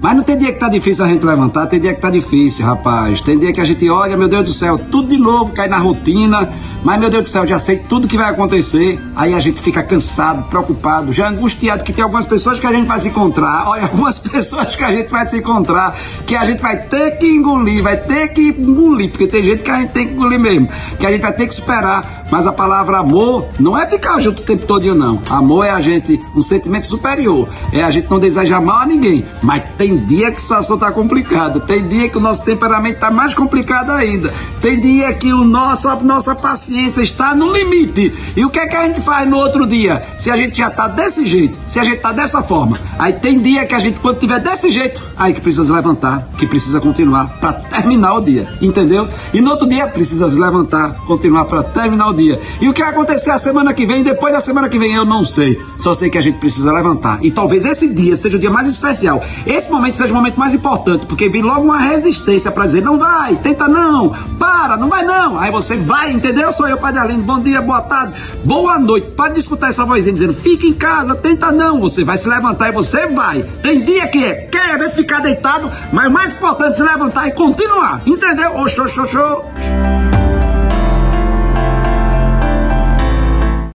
mas não tem dia que tá difícil a gente levantar, tem dia que tá difícil, rapaz. Tem dia que a gente olha, meu Deus do céu, tudo de novo, cai na rotina. Mas, meu Deus do céu, já sei tudo que vai acontecer. Aí a gente fica cansado, preocupado, já angustiado, que tem algumas pessoas que a gente vai se encontrar. Olha, algumas pessoas que a gente vai se encontrar, que a gente vai ter que engolir, vai ter que engolir, porque tem gente que a gente tem que engolir mesmo, que a gente vai ter que esperar. Mas a palavra amor não é ficar junto o tempo todo, não. Amor é a gente, um sentimento superior. É a gente não desejar mal a ninguém. Mas tem dia que a situação tá complicada. Tem dia que o nosso temperamento tá mais complicado ainda. Tem dia que o nosso, a nossa paciência está no limite. E o que é que a gente faz no outro dia? Se a gente já tá desse jeito, se a gente tá dessa forma. Aí tem dia que a gente, quando tiver desse jeito, aí que precisa levantar, que precisa continuar para terminar o dia. Entendeu? E no outro dia precisa levantar, continuar para terminar o dia. E o que vai acontecer a semana que vem, depois da semana que vem, eu não sei. Só sei que a gente precisa levantar. E talvez esse dia seja o dia mais especial. Esse momento seja o momento mais importante, porque vem logo uma resistência para dizer: não vai, tenta não, para, não vai não. Aí você vai, entendeu? Sou eu, Padre Aline. Bom dia, boa tarde, boa noite. Pode escutar essa vozinha dizendo: fica em casa, tenta não. Você vai se levantar e você vai. Tem dia que é quer ficar deitado, mas o mais importante é se levantar e continuar. Entendeu? Ô, show, show, show.